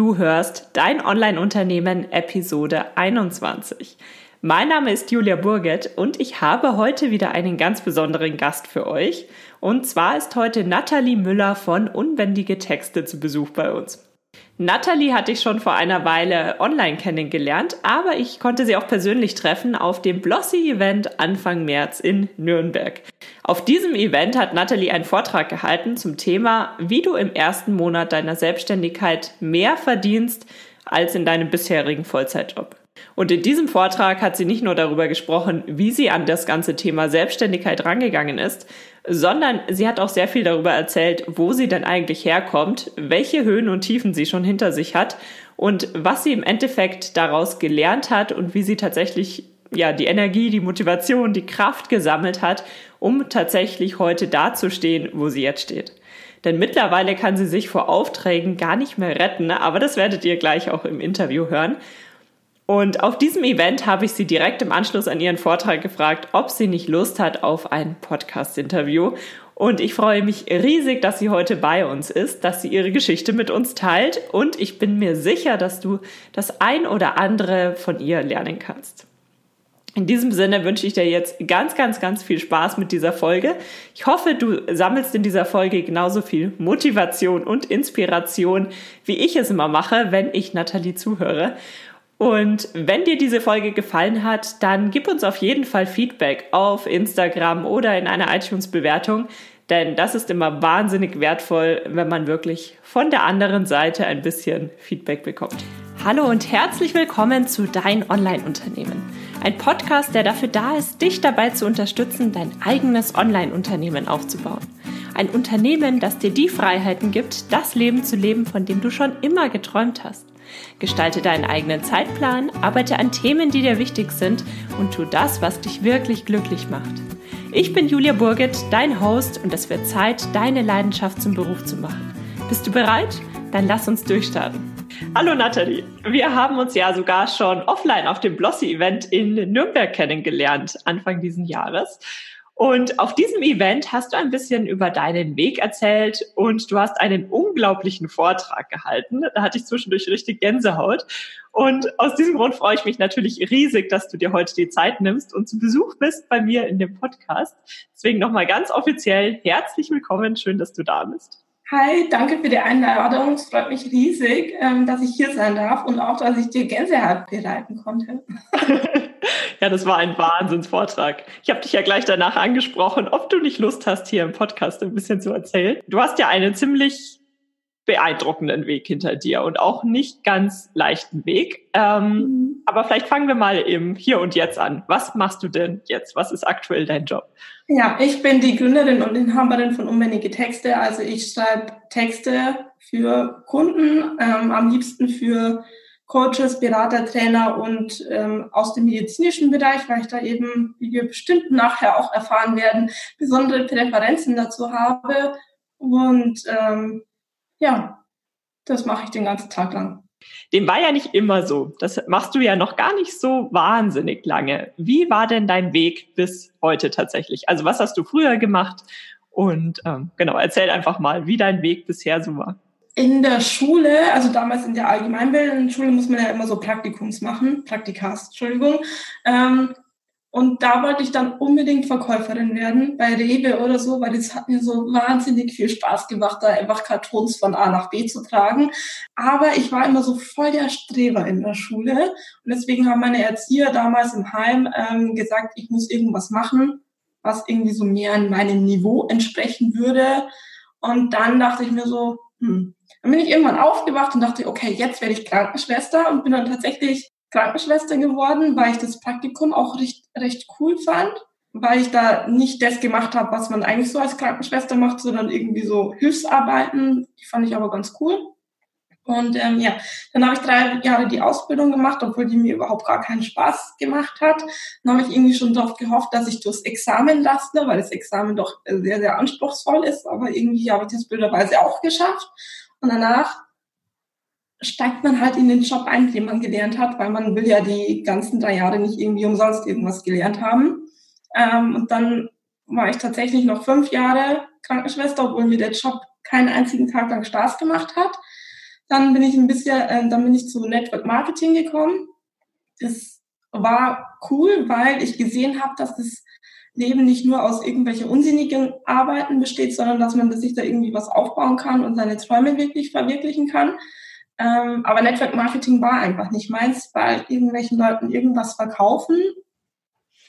Du hörst Dein Online-Unternehmen Episode 21. Mein Name ist Julia Burget und ich habe heute wieder einen ganz besonderen Gast für euch. Und zwar ist heute Nathalie Müller von Unbändige Texte zu Besuch bei uns. Natalie hatte ich schon vor einer Weile online kennengelernt, aber ich konnte sie auch persönlich treffen auf dem Blossy-Event Anfang März in Nürnberg. Auf diesem Event hat Natalie einen Vortrag gehalten zum Thema, wie du im ersten Monat deiner Selbstständigkeit mehr verdienst als in deinem bisherigen Vollzeitjob. Und in diesem Vortrag hat sie nicht nur darüber gesprochen, wie sie an das ganze Thema Selbstständigkeit rangegangen ist, sondern sie hat auch sehr viel darüber erzählt, wo sie denn eigentlich herkommt, welche Höhen und Tiefen sie schon hinter sich hat und was sie im Endeffekt daraus gelernt hat und wie sie tatsächlich ja, die Energie, die Motivation, die Kraft gesammelt hat, um tatsächlich heute dazustehen, wo sie jetzt steht. Denn mittlerweile kann sie sich vor Aufträgen gar nicht mehr retten, aber das werdet ihr gleich auch im Interview hören. Und auf diesem Event habe ich sie direkt im Anschluss an ihren Vortrag gefragt, ob sie nicht Lust hat auf ein Podcast-Interview. Und ich freue mich riesig, dass sie heute bei uns ist, dass sie ihre Geschichte mit uns teilt. Und ich bin mir sicher, dass du das ein oder andere von ihr lernen kannst. In diesem Sinne wünsche ich dir jetzt ganz, ganz, ganz viel Spaß mit dieser Folge. Ich hoffe, du sammelst in dieser Folge genauso viel Motivation und Inspiration, wie ich es immer mache, wenn ich Nathalie zuhöre. Und wenn dir diese Folge gefallen hat, dann gib uns auf jeden Fall Feedback auf Instagram oder in einer iTunes-Bewertung, denn das ist immer wahnsinnig wertvoll, wenn man wirklich von der anderen Seite ein bisschen Feedback bekommt. Hallo und herzlich willkommen zu Dein Online-Unternehmen. Ein Podcast, der dafür da ist, dich dabei zu unterstützen, dein eigenes Online-Unternehmen aufzubauen. Ein Unternehmen, das dir die Freiheiten gibt, das Leben zu leben, von dem du schon immer geträumt hast. Gestalte deinen eigenen Zeitplan, arbeite an Themen, die dir wichtig sind und tu das, was dich wirklich glücklich macht. Ich bin Julia Burget, dein Host und es wird Zeit, deine Leidenschaft zum Beruf zu machen. Bist du bereit? Dann lass uns durchstarten. Hallo Nathalie, wir haben uns ja sogar schon offline auf dem Blossy-Event in Nürnberg kennengelernt, Anfang diesen Jahres. Und auf diesem Event hast du ein bisschen über deinen Weg erzählt und du hast einen unglaublichen Vortrag gehalten. Da hatte ich zwischendurch richtig Gänsehaut. Und aus diesem Grund freue ich mich natürlich riesig, dass du dir heute die Zeit nimmst und zu Besuch bist bei mir in dem Podcast. Deswegen nochmal ganz offiziell herzlich willkommen. Schön, dass du da bist. Hi, danke für die Einladung. Es freut mich riesig, ähm, dass ich hier sein darf und auch, dass ich dir Gänsehaut bereiten konnte. Ja, das war ein Wahnsinnsvortrag. Ich habe dich ja gleich danach angesprochen, ob du nicht Lust hast, hier im Podcast ein bisschen zu erzählen. Du hast ja einen ziemlich beeindruckenden Weg hinter dir und auch nicht ganz leichten Weg. Ähm, mhm. Aber vielleicht fangen wir mal im Hier und Jetzt an. Was machst du denn jetzt? Was ist aktuell dein Job? Ja, ich bin die Gründerin und Inhaberin von Unbändige Texte. Also ich schreibe Texte für Kunden, ähm, am liebsten für Coaches, Berater, Trainer und ähm, aus dem medizinischen Bereich, weil ich da eben, wie wir bestimmt nachher auch erfahren werden, besondere Präferenzen dazu habe. Und ähm, ja, das mache ich den ganzen Tag lang. Dem war ja nicht immer so. Das machst du ja noch gar nicht so wahnsinnig lange. Wie war denn dein Weg bis heute tatsächlich? Also was hast du früher gemacht? Und ähm, genau, erzähl einfach mal, wie dein Weg bisher so war in der Schule, also damals in der allgemeinbildenden Schule, muss man ja immer so Praktikums machen, Praktikas, Entschuldigung. Ähm, und da wollte ich dann unbedingt Verkäuferin werden bei Rewe oder so, weil das hat mir so wahnsinnig viel Spaß gemacht, da einfach Kartons von A nach B zu tragen. Aber ich war immer so voll der Streber in der Schule. Und deswegen haben meine Erzieher damals im Heim ähm, gesagt, ich muss irgendwas machen, was irgendwie so mehr an meinem Niveau entsprechen würde. Und dann dachte ich mir so, hm, dann bin ich irgendwann aufgewacht und dachte, okay, jetzt werde ich Krankenschwester und bin dann tatsächlich Krankenschwester geworden, weil ich das Praktikum auch recht, recht cool fand, weil ich da nicht das gemacht habe, was man eigentlich so als Krankenschwester macht, sondern irgendwie so Hilfsarbeiten. Die fand ich aber ganz cool. Und ähm, ja, dann habe ich drei Jahre die Ausbildung gemacht, obwohl die mir überhaupt gar keinen Spaß gemacht hat. Dann habe ich irgendwie schon darauf gehofft, dass ich durchs Examen lasse, weil das Examen doch sehr, sehr anspruchsvoll ist. Aber irgendwie habe ich das blöderweise auch geschafft. Und danach steigt man halt in den Job ein, den man gelernt hat, weil man will ja die ganzen drei Jahre nicht irgendwie umsonst irgendwas gelernt haben. Ähm, und dann war ich tatsächlich noch fünf Jahre Krankenschwester, obwohl mir der Job keinen einzigen Tag lang Spaß gemacht hat. Dann bin ich ein bisschen, äh, dann bin ich zu Network Marketing gekommen. Das war cool, weil ich gesehen habe, dass das Leben nicht nur aus irgendwelchen unsinnigen Arbeiten besteht, sondern dass man sich da irgendwie was aufbauen kann und seine Träume wirklich verwirklichen kann. Ähm, aber Network Marketing war einfach nicht meins, weil irgendwelchen Leuten irgendwas verkaufen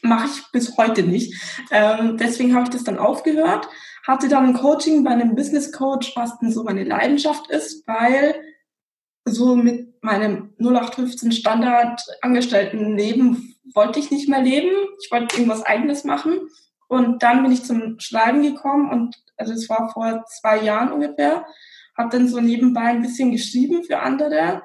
mache ich bis heute nicht. Ähm, deswegen habe ich das dann aufgehört, hatte dann ein Coaching bei einem Business Coach, was denn so meine Leidenschaft ist, weil so mit meinem 0815 Standard Angestellten Leben wollte ich nicht mehr leben. Ich wollte irgendwas eigenes machen. Und dann bin ich zum Schreiben gekommen und also es war vor zwei Jahren ungefähr, habe dann so nebenbei ein bisschen geschrieben für andere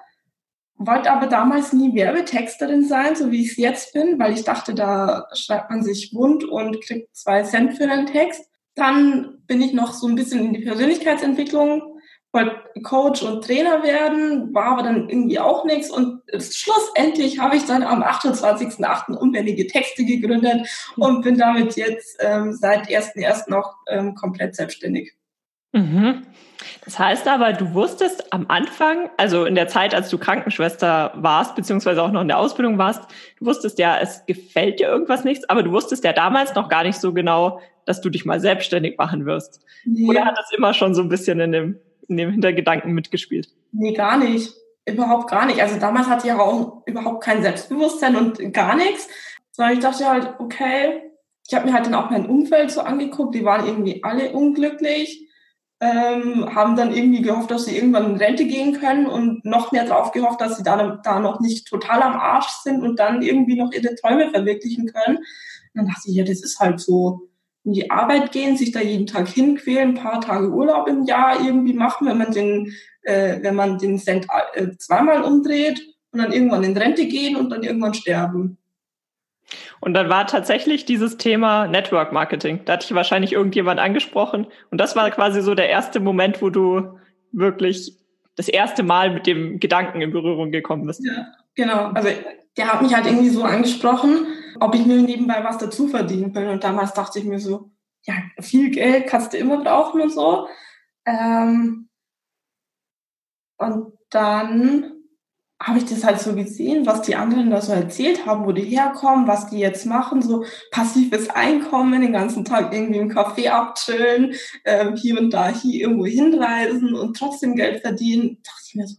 wollte aber damals nie Werbetexterin sein, so wie ich es jetzt bin, weil ich dachte, da schreibt man sich bunt und kriegt zwei Cent für den Text. Dann bin ich noch so ein bisschen in die Persönlichkeitsentwicklung, wollte Coach und Trainer werden, war aber dann irgendwie auch nichts und schlussendlich habe ich dann am 28.08. unbändige Texte gegründet und bin damit jetzt ähm, seit 1.1. noch ähm, komplett selbstständig. Mhm. Das heißt aber, du wusstest am Anfang, also in der Zeit, als du Krankenschwester warst, beziehungsweise auch noch in der Ausbildung warst, du wusstest ja, es gefällt dir irgendwas nichts, aber du wusstest ja damals noch gar nicht so genau, dass du dich mal selbstständig machen wirst. Nee. Oder hat das immer schon so ein bisschen in dem, in dem Hintergedanken mitgespielt? Nee, gar nicht. Überhaupt gar nicht. Also damals hatte ich ja auch überhaupt kein Selbstbewusstsein und gar nichts. Sondern ich dachte halt, okay, ich habe mir halt dann auch mein Umfeld so angeguckt, die waren irgendwie alle unglücklich ähm, haben dann irgendwie gehofft, dass sie irgendwann in Rente gehen können und noch mehr drauf gehofft, dass sie da, da noch nicht total am Arsch sind und dann irgendwie noch ihre Träume verwirklichen können. Und dann dachte ich, ja, das ist halt so. In die Arbeit gehen, sich da jeden Tag hinquälen, ein paar Tage Urlaub im Jahr irgendwie machen, wenn man den, äh, wenn man den Cent äh, zweimal umdreht und dann irgendwann in Rente gehen und dann irgendwann sterben. Und dann war tatsächlich dieses Thema Network Marketing. Da hatte ich wahrscheinlich irgendjemand angesprochen. Und das war quasi so der erste Moment, wo du wirklich das erste Mal mit dem Gedanken in Berührung gekommen bist. Ja, genau. Also der hat mich halt irgendwie so angesprochen, ob ich mir nebenbei was dazu verdienen will. Und damals dachte ich mir so, ja, viel Geld kannst du immer brauchen und so. Ähm, und dann habe ich das halt so gesehen, was die anderen da so erzählt haben, wo die herkommen, was die jetzt machen, so passives Einkommen, den ganzen Tag irgendwie im Café abchillen, äh, hier und da hier irgendwo hinreisen und trotzdem Geld verdienen, dachte ich mir so,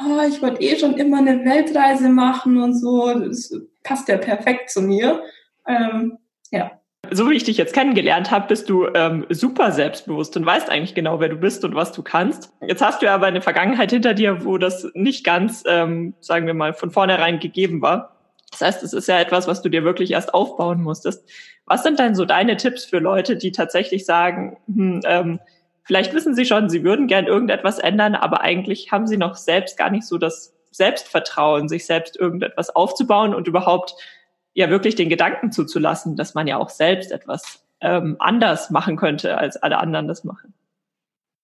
oh, ich wollte eh schon immer eine Weltreise machen und so, das passt ja perfekt zu mir. Ähm, ja so wie ich dich jetzt kennengelernt habe, bist du ähm, super selbstbewusst und weißt eigentlich genau, wer du bist und was du kannst. Jetzt hast du ja aber eine Vergangenheit hinter dir, wo das nicht ganz, ähm, sagen wir mal, von vornherein gegeben war. Das heißt, es ist ja etwas, was du dir wirklich erst aufbauen musstest. Was sind denn so deine Tipps für Leute, die tatsächlich sagen, hm, ähm, vielleicht wissen sie schon, sie würden gern irgendetwas ändern, aber eigentlich haben sie noch selbst gar nicht so das Selbstvertrauen, sich selbst irgendetwas aufzubauen und überhaupt ja wirklich den Gedanken zuzulassen, dass man ja auch selbst etwas ähm, anders machen könnte, als alle anderen das machen.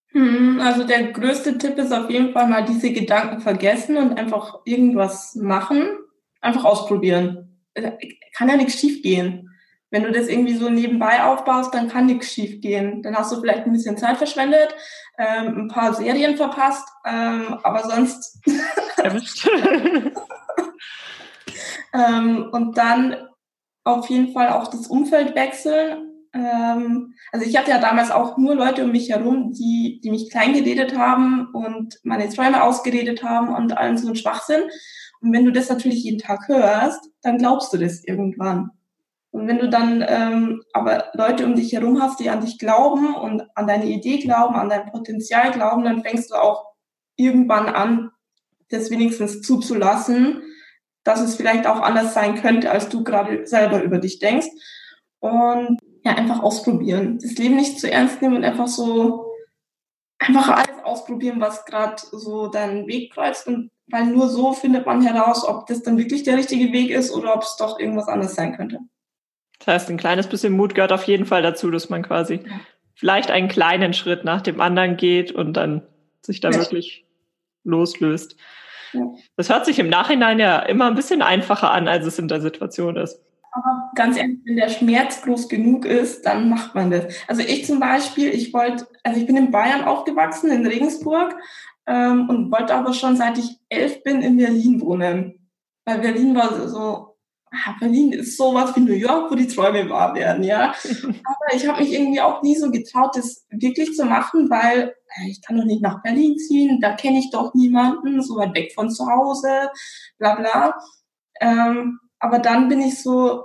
Hm, also der größte Tipp ist auf jeden Fall mal diese Gedanken vergessen und einfach irgendwas machen, einfach ausprobieren. Äh, kann ja nichts schief gehen. Wenn du das irgendwie so nebenbei aufbaust, dann kann nichts schief gehen. Dann hast du vielleicht ein bisschen Zeit verschwendet, ähm, ein paar Serien verpasst, ähm, aber sonst. Ähm, und dann auf jeden Fall auch das Umfeld wechseln. Ähm, also ich hatte ja damals auch nur Leute um mich herum, die, die mich klein geredet haben und meine Träume ausgeredet haben und allen so ein Schwachsinn. Und wenn du das natürlich jeden Tag hörst, dann glaubst du das irgendwann. Und wenn du dann ähm, aber Leute um dich herum hast, die an dich glauben und an deine Idee glauben, an dein Potenzial glauben, dann fängst du auch irgendwann an, das wenigstens zuzulassen dass es vielleicht auch anders sein könnte, als du gerade selber über dich denkst. Und ja, einfach ausprobieren. Das Leben nicht zu ernst nehmen und einfach so, einfach alles ausprobieren, was gerade so deinen Weg kreuzt. Und weil nur so findet man heraus, ob das dann wirklich der richtige Weg ist oder ob es doch irgendwas anderes sein könnte. Das heißt, ein kleines bisschen Mut gehört auf jeden Fall dazu, dass man quasi ja. vielleicht einen kleinen Schritt nach dem anderen geht und dann sich da ja. wirklich loslöst. Das hört sich im Nachhinein ja immer ein bisschen einfacher an, als es in der Situation ist. Aber ganz ehrlich, wenn der Schmerz groß genug ist, dann macht man das. Also ich zum Beispiel, ich wollte, also ich bin in Bayern aufgewachsen, in Regensburg. ähm, und wollte aber schon seit ich elf bin in Berlin wohnen. Weil Berlin war so, Berlin ist sowas wie New York, wo die Träume wahr werden, ja. aber ich habe mich irgendwie auch nie so getraut, das wirklich zu machen, weil äh, ich kann doch nicht nach Berlin ziehen, da kenne ich doch niemanden, so weit weg von zu Hause, bla bla. Ähm, aber dann bin ich so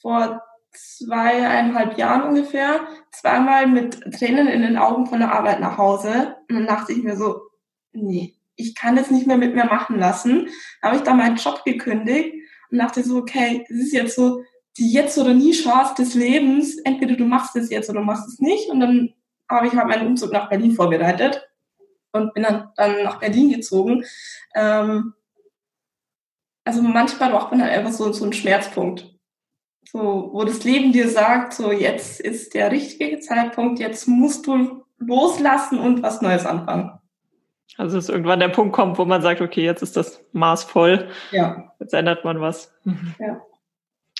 vor zweieinhalb Jahren ungefähr zweimal mit Tränen in den Augen von der Arbeit nach Hause. Und dann dachte ich mir so, nee, ich kann das nicht mehr mit mir machen lassen. Da habe ich dann meinen Job gekündigt und dachte so, okay, das ist jetzt so die jetzt oder nie Chance des Lebens. Entweder du machst es jetzt oder du machst es nicht. Und dann habe ich halt meinen Umzug nach Berlin vorbereitet und bin dann, dann nach Berlin gezogen. Ähm, also manchmal braucht man halt einfach so, so einen Schmerzpunkt so, wo das Leben dir sagt, so jetzt ist der richtige Zeitpunkt, jetzt musst du loslassen und was Neues anfangen. Also dass irgendwann der Punkt kommt, wo man sagt, okay, jetzt ist das Maß voll. Ja. Jetzt ändert man was. Mhm. Ja.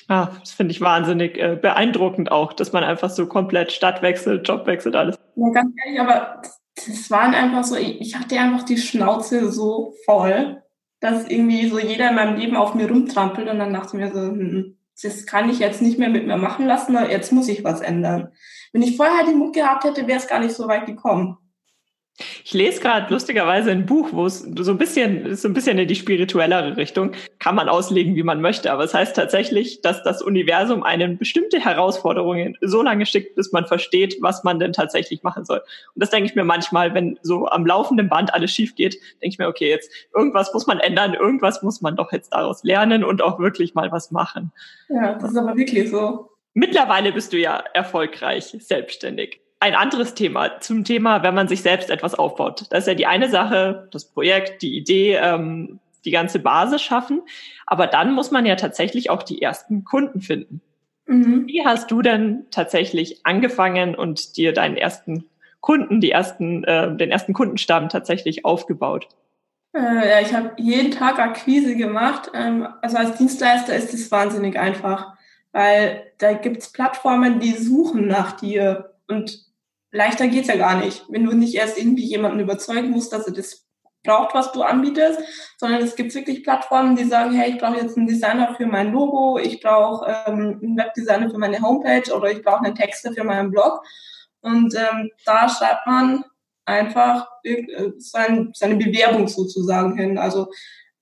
Ah, das finde ich wahnsinnig äh, beeindruckend auch, dass man einfach so komplett Stadt wechselt, Job wechselt, alles. Ja, ganz ehrlich, aber das waren einfach so, ich hatte einfach die Schnauze so voll, dass irgendwie so jeder in meinem Leben auf mir rumtrampelt und dann dachte ich mir so, hm, das kann ich jetzt nicht mehr mit mir machen lassen, jetzt muss ich was ändern. Wenn ich vorher den Mut gehabt hätte, wäre es gar nicht so weit gekommen. Ich lese gerade lustigerweise ein Buch, wo es so ein bisschen, so ein bisschen in die spirituellere Richtung, kann man auslegen, wie man möchte. Aber es heißt tatsächlich, dass das Universum einen bestimmte Herausforderungen so lange schickt, bis man versteht, was man denn tatsächlich machen soll. Und das denke ich mir manchmal, wenn so am laufenden Band alles schief geht, denke ich mir, okay, jetzt irgendwas muss man ändern, irgendwas muss man doch jetzt daraus lernen und auch wirklich mal was machen. Ja, das ist aber wirklich so. Mittlerweile bist du ja erfolgreich selbstständig ein anderes Thema zum Thema, wenn man sich selbst etwas aufbaut. Das ist ja die eine Sache, das Projekt, die Idee, ähm, die ganze Basis schaffen. Aber dann muss man ja tatsächlich auch die ersten Kunden finden. Mhm. Wie hast du denn tatsächlich angefangen und dir deinen ersten Kunden, die ersten, äh, den ersten Kundenstamm tatsächlich aufgebaut? Äh, ja, ich habe jeden Tag Akquise gemacht. Ähm, also als Dienstleister ist es wahnsinnig einfach, weil da gibt's Plattformen, die suchen nach dir und leichter geht's ja gar nicht, wenn du nicht erst irgendwie jemanden überzeugen musst, dass er das braucht, was du anbietest, sondern es gibt wirklich Plattformen, die sagen, hey, ich brauche jetzt einen Designer für mein Logo, ich brauche ähm, einen Webdesigner für meine Homepage oder ich brauche einen Texter für meinen Blog. Und ähm, da schreibt man einfach äh, sein, seine Bewerbung sozusagen hin. Also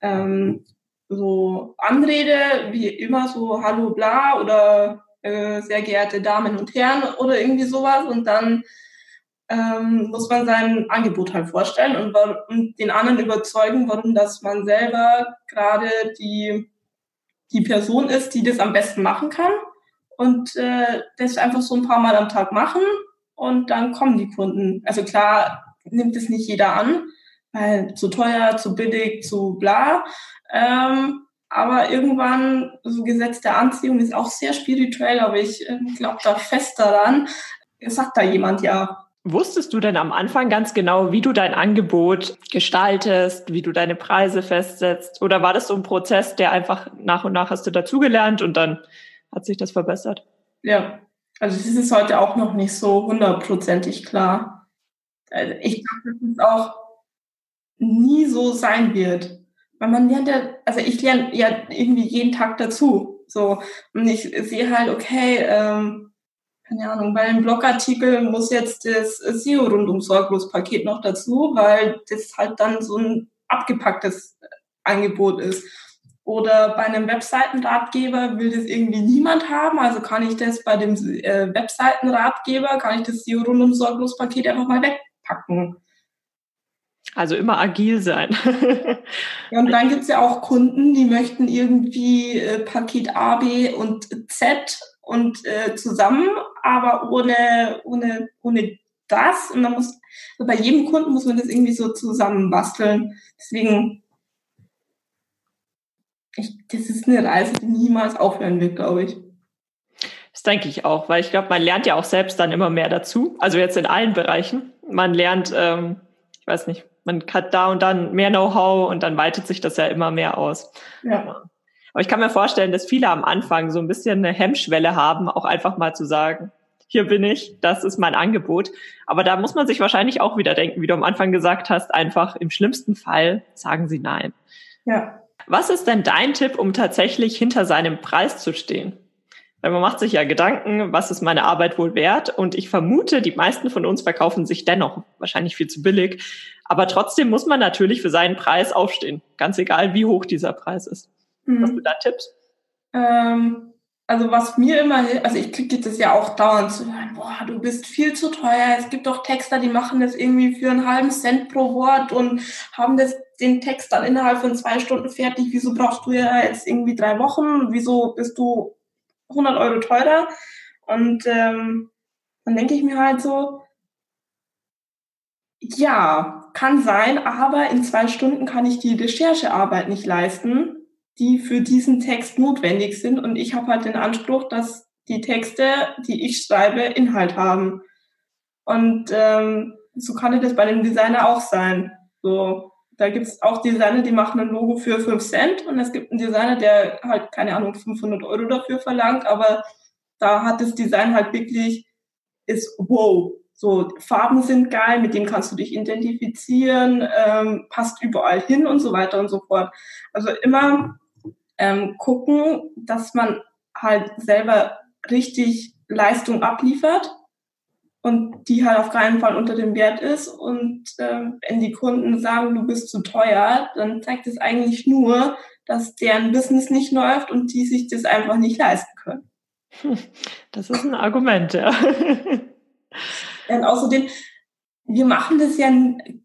ähm, so Anrede, wie immer so Hallo bla oder äh, sehr geehrte Damen und Herren oder irgendwie sowas und dann ähm, muss man sein Angebot halt vorstellen und, und den anderen überzeugen, warum dass man selber gerade die, die Person ist, die das am besten machen kann und äh, das einfach so ein paar Mal am Tag machen und dann kommen die Kunden. Also klar nimmt es nicht jeder an, weil zu teuer, zu billig, zu bla. Ähm, aber irgendwann, so Gesetz der Anziehung ist auch sehr spirituell, aber ich äh, glaube da fest daran. Sagt da jemand ja. Wusstest du denn am Anfang ganz genau, wie du dein Angebot gestaltest, wie du deine Preise festsetzt? Oder war das so ein Prozess, der einfach nach und nach hast du dazugelernt und dann hat sich das verbessert? Ja, also das ist heute auch noch nicht so hundertprozentig klar. Also ich glaube, dass es auch nie so sein wird weil man lernt ja, also ich lerne ja irgendwie jeden Tag dazu. So, und ich sehe halt, okay, ähm, keine Ahnung, bei einem Blogartikel muss jetzt das SEO rundum sorglos Paket noch dazu, weil das halt dann so ein abgepacktes Angebot ist. Oder bei einem Webseitenratgeber will das irgendwie niemand haben, also kann ich das bei dem äh, Webseitenratgeber, kann ich das SEO rundum sorglos Paket einfach mal wegpacken. Also immer agil sein. ja, und dann gibt's ja auch Kunden, die möchten irgendwie äh, Paket A, B und Z und äh, zusammen, aber ohne, ohne, ohne das. Und dann muss, also bei jedem Kunden muss man das irgendwie so zusammenbasteln. Deswegen, ich, das ist eine Reise, die niemals aufhören wird, glaube ich. Das denke ich auch, weil ich glaube, man lernt ja auch selbst dann immer mehr dazu. Also jetzt in allen Bereichen. Man lernt, ähm, ich weiß nicht, man hat da und dann mehr Know-how und dann weitet sich das ja immer mehr aus. Ja. Aber ich kann mir vorstellen, dass viele am Anfang so ein bisschen eine Hemmschwelle haben, auch einfach mal zu sagen, hier bin ich, das ist mein Angebot. Aber da muss man sich wahrscheinlich auch wieder denken, wie du am Anfang gesagt hast, einfach im schlimmsten Fall sagen sie nein. Ja. Was ist denn dein Tipp, um tatsächlich hinter seinem Preis zu stehen? Weil man macht sich ja Gedanken, was ist meine Arbeit wohl wert? Und ich vermute, die meisten von uns verkaufen sich dennoch wahrscheinlich viel zu billig. Aber trotzdem muss man natürlich für seinen Preis aufstehen. Ganz egal, wie hoch dieser Preis ist. Mhm. Hast du da Tipps? Ähm, also was mir immer hilft, also ich kriege das ja auch dauernd zu hören, boah, du bist viel zu teuer. Es gibt doch Texter, die machen das irgendwie für einen halben Cent pro Wort und haben das, den Text dann innerhalb von zwei Stunden fertig. Wieso brauchst du ja jetzt irgendwie drei Wochen? Wieso bist du 100 Euro teurer? Und ähm, dann denke ich mir halt so, ja, kann sein, aber in zwei Stunden kann ich die Recherchearbeit nicht leisten die für diesen Text notwendig sind. Und ich habe halt den Anspruch, dass die Texte, die ich schreibe, Inhalt haben. Und ähm, so kann das bei dem Designer auch sein. So, da gibt's auch Designer, die machen ein Logo für 5 Cent und es gibt einen Designer, der halt, keine Ahnung, 500 Euro dafür verlangt, aber da hat das Design halt wirklich, ist wow. So, Farben sind geil, mit dem kannst du dich identifizieren, ähm, passt überall hin und so weiter und so fort. Also immer ähm, gucken, dass man halt selber richtig Leistung abliefert und die halt auf keinen Fall unter dem Wert ist. Und ähm, wenn die Kunden sagen, du bist zu teuer, dann zeigt es eigentlich nur, dass deren Business nicht läuft und die sich das einfach nicht leisten können. Das ist ein Argument, ja. Und außerdem, wir machen das ja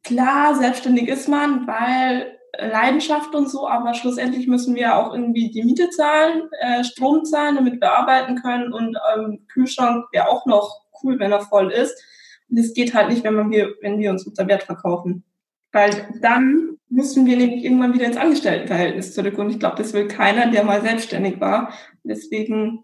klar, selbstständig ist man, weil Leidenschaft und so, aber schlussendlich müssen wir auch irgendwie die Miete zahlen, äh, Strom zahlen, damit wir arbeiten können und ähm, Kühlschrank wäre auch noch cool, wenn er voll ist. Und das geht halt nicht, wenn, man wir, wenn wir uns unter Wert verkaufen. Weil dann müssen wir nämlich irgendwann wieder ins Angestelltenverhältnis zurück. Und ich glaube, das will keiner, der mal selbstständig war. Deswegen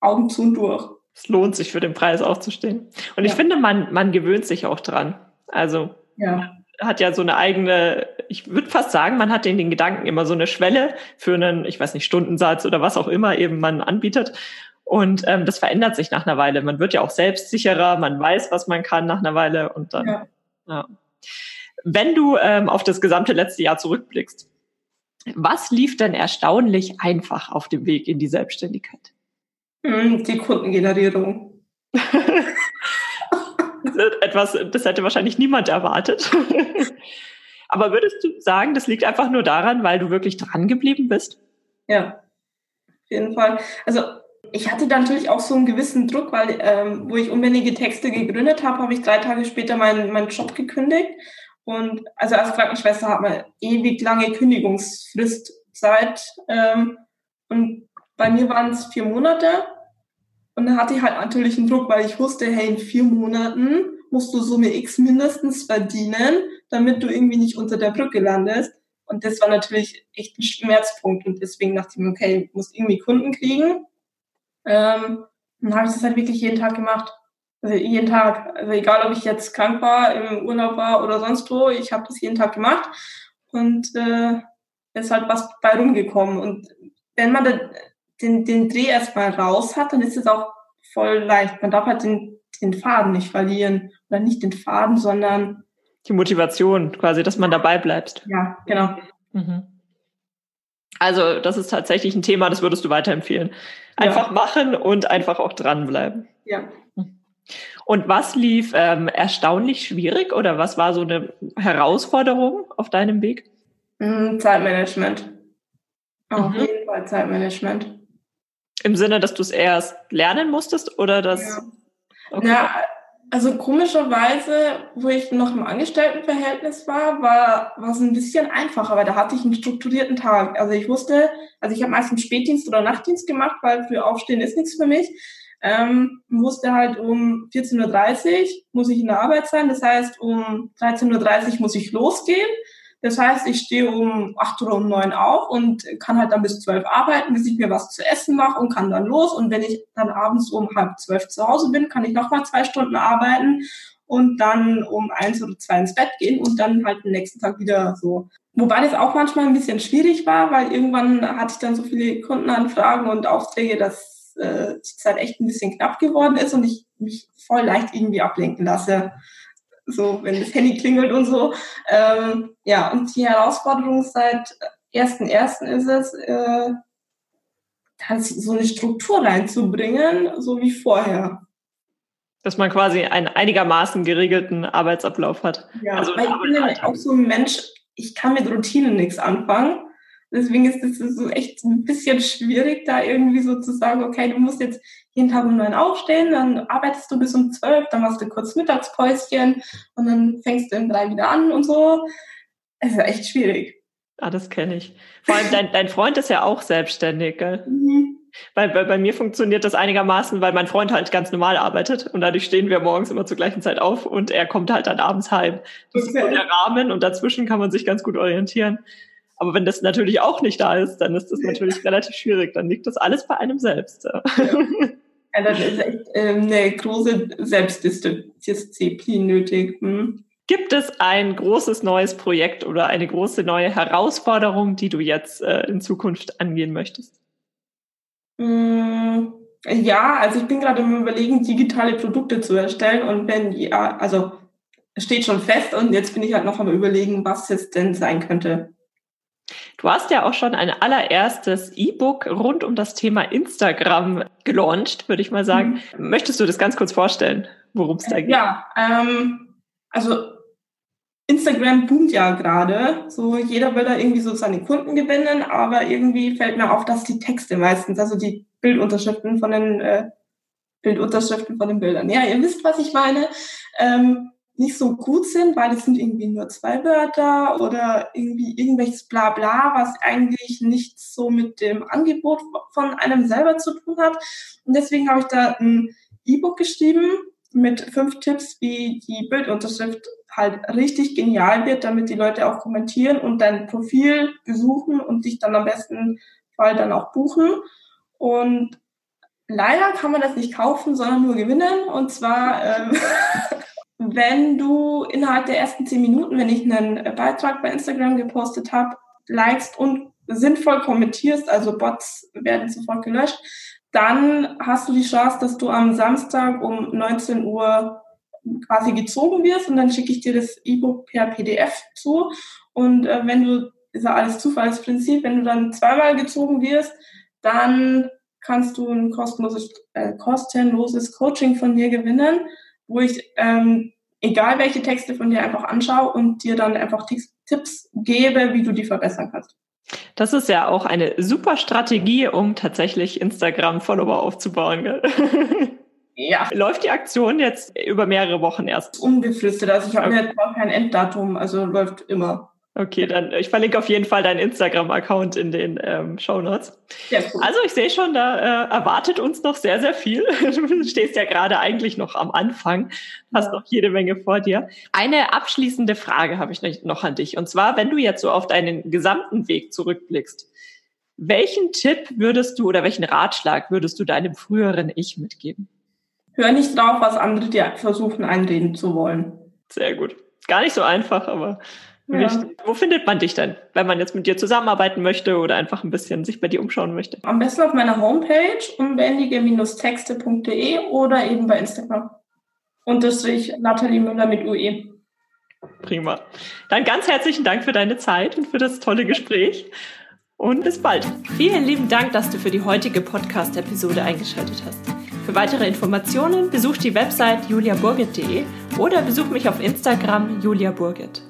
Augen zu und durch. Es lohnt sich für den Preis aufzustehen. Und ich finde, man, man gewöhnt sich auch dran. Also ja hat ja so eine eigene, ich würde fast sagen, man hat in den Gedanken immer so eine Schwelle für einen, ich weiß nicht, Stundensatz oder was auch immer eben man anbietet. Und ähm, das verändert sich nach einer Weile. Man wird ja auch selbstsicherer, man weiß, was man kann nach einer Weile und dann. Ja. ja. Wenn du ähm, auf das gesamte letzte Jahr zurückblickst, was lief denn erstaunlich einfach auf dem Weg in die Selbstständigkeit? Hm, die Kundengenerierung. etwas, das hätte wahrscheinlich niemand erwartet. Aber würdest du sagen, das liegt einfach nur daran, weil du wirklich dran geblieben bist? Ja, auf jeden Fall. Also ich hatte da natürlich auch so einen gewissen Druck, weil ähm, wo ich unbändige Texte gegründet habe, habe ich drei Tage später meinen, meinen Job gekündigt. Und also als Krankenschwester hat man ewig lange Kündigungsfristzeit. Ähm, und bei mir waren es vier Monate. Und dann hatte ich halt natürlich einen Druck, weil ich wusste, hey, in vier Monaten musst du Summe X mindestens verdienen, damit du irgendwie nicht unter der Brücke landest. Und das war natürlich echt ein Schmerzpunkt. Und deswegen dachte ich mir, okay, ich muss irgendwie Kunden kriegen. Ähm, dann habe ich das halt wirklich jeden Tag gemacht. Also jeden Tag. Also egal, ob ich jetzt krank war, im Urlaub war oder sonst wo, ich habe das jeden Tag gemacht. Und äh, ist halt was bei rumgekommen. Und wenn man den, den Dreh erstmal raus hat, dann ist es auch voll leicht. Man darf halt den, den Faden nicht verlieren. Oder nicht den Faden, sondern die Motivation quasi, dass man dabei bleibt. Ja, genau. Mhm. Also das ist tatsächlich ein Thema, das würdest du weiterempfehlen. Einfach ja. machen und einfach auch dranbleiben. Ja. Und was lief ähm, erstaunlich schwierig oder was war so eine Herausforderung auf deinem Weg? Mm, Zeitmanagement. Auf mhm. jeden Fall Zeitmanagement. Im Sinne, dass du es erst lernen musstest oder dass. Ja. Okay. Na, also komischerweise, wo ich noch im Angestelltenverhältnis war, war, war es ein bisschen einfacher, weil da hatte ich einen strukturierten Tag. Also ich wusste, also ich habe meistens Spätdienst oder Nachtdienst gemacht, weil für Aufstehen ist nichts für mich. Ähm, wusste halt um 14.30 Uhr muss ich in der Arbeit sein. Das heißt, um 13.30 Uhr muss ich losgehen. Das heißt, ich stehe um acht oder um neun auf und kann halt dann bis zwölf arbeiten, bis ich mir was zu essen mache und kann dann los. Und wenn ich dann abends um halb zwölf zu Hause bin, kann ich noch mal zwei Stunden arbeiten und dann um eins oder zwei ins Bett gehen und dann halt den nächsten Tag wieder so. Wobei das auch manchmal ein bisschen schwierig war, weil irgendwann hatte ich dann so viele Kundenanfragen und Aufträge, dass äh, die Zeit echt ein bisschen knapp geworden ist und ich mich voll leicht irgendwie ablenken lasse. So, wenn das Handy klingelt und so. Ähm, ja, und die Herausforderung seit 1.1. ist es, äh, so eine Struktur reinzubringen, so wie vorher. Dass man quasi einen einigermaßen geregelten Arbeitsablauf hat. Ja, also weil ich bin auch so ein Mensch, ich kann mit Routinen nichts anfangen. Deswegen ist es so echt ein bisschen schwierig, da irgendwie so zu sagen, okay, du musst jetzt jeden Tag um neun aufstehen, dann arbeitest du bis um zwölf, dann machst du kurz Mittagspäuschen und dann fängst du um drei wieder an und so. Es ist echt schwierig. Ah, das kenne ich. Vor allem dein, dein Freund ist ja auch selbstständig, gell? Mhm. Weil, weil bei mir funktioniert das einigermaßen, weil mein Freund halt ganz normal arbeitet und dadurch stehen wir morgens immer zur gleichen Zeit auf und er kommt halt dann abends heim. Das okay. ist so der Rahmen und dazwischen kann man sich ganz gut orientieren. Aber wenn das natürlich auch nicht da ist, dann ist das natürlich relativ schwierig. Dann liegt das alles bei einem selbst. Ja. Ja. dann ist echt ähm, eine große Selbstdisziplin nötig. Hm. Gibt es ein großes neues Projekt oder eine große neue Herausforderung, die du jetzt äh, in Zukunft angehen möchtest? Mm, ja, also ich bin gerade im Überlegen, digitale Produkte zu erstellen und wenn ja, also steht schon fest und jetzt bin ich halt noch am Überlegen, was es denn sein könnte. Du hast ja auch schon ein allererstes E-Book rund um das Thema Instagram gelauncht, würde ich mal sagen. Mhm. Möchtest du das ganz kurz vorstellen, worum es da geht? Ja, ähm, also Instagram boomt ja gerade. So jeder will da irgendwie so seine Kunden gewinnen, aber irgendwie fällt mir auf, dass die Texte meistens, also die Bildunterschriften von den äh, Bildunterschriften von den Bildern, ja, ihr wisst, was ich meine, ähm, nicht so gut sind, weil es sind irgendwie nur zwei Wörter oder irgendwie irgendwelches Blabla, was eigentlich nichts so mit dem Angebot von einem selber zu tun hat. Und deswegen habe ich da ein E-Book geschrieben mit fünf Tipps, wie die Bildunterschrift halt richtig genial wird, damit die Leute auch kommentieren und dein Profil besuchen und dich dann am besten Fall dann auch buchen. Und leider kann man das nicht kaufen, sondern nur gewinnen. Und zwar, ähm, wenn du innerhalb der ersten zehn Minuten, wenn ich einen Beitrag bei Instagram gepostet habe, likest und sinnvoll kommentierst, also Bots werden sofort gelöscht, dann hast du die Chance, dass du am Samstag um 19 Uhr quasi gezogen wirst und dann schicke ich dir das E-Book per PDF zu. Und äh, wenn du, ist ja alles Zufallsprinzip, wenn du dann zweimal gezogen wirst, dann kannst du ein kostenloses, äh, kostenloses Coaching von mir gewinnen, wo ich ähm, egal welche Texte von dir einfach anschaue und dir dann einfach Tipps gebe, wie du die verbessern kannst. Das ist ja auch eine super Strategie, um tatsächlich Instagram-Follower aufzubauen. Ja. Läuft die Aktion jetzt über mehrere Wochen erst? Unbefristet. Also ich habe okay. mir jetzt auch kein Enddatum, also läuft immer. Okay, dann ich verlinke auf jeden Fall deinen Instagram-Account in den ähm, Show Notes. Ja, cool. Also ich sehe schon, da äh, erwartet uns noch sehr, sehr viel. Du stehst ja gerade eigentlich noch am Anfang, hast ja. noch jede Menge vor dir. Eine abschließende Frage habe ich noch an dich. Und zwar, wenn du jetzt so auf deinen gesamten Weg zurückblickst, welchen Tipp würdest du oder welchen Ratschlag würdest du deinem früheren Ich mitgeben? Hör nicht drauf, was andere dir versuchen einreden zu wollen. Sehr gut. Gar nicht so einfach, aber ja. Wo findet man dich denn, wenn man jetzt mit dir zusammenarbeiten möchte oder einfach ein bisschen sich bei dir umschauen möchte? Am besten auf meiner Homepage unbändige-texte.de oder eben bei Instagram. Unterstrich Nathalie Müller mit UE. Prima. Dann ganz herzlichen Dank für deine Zeit und für das tolle Gespräch und bis bald. Vielen lieben Dank, dass du für die heutige Podcast-Episode eingeschaltet hast. Für weitere Informationen besuch die Website juliaburgit.de oder besuch mich auf Instagram juliaburgit.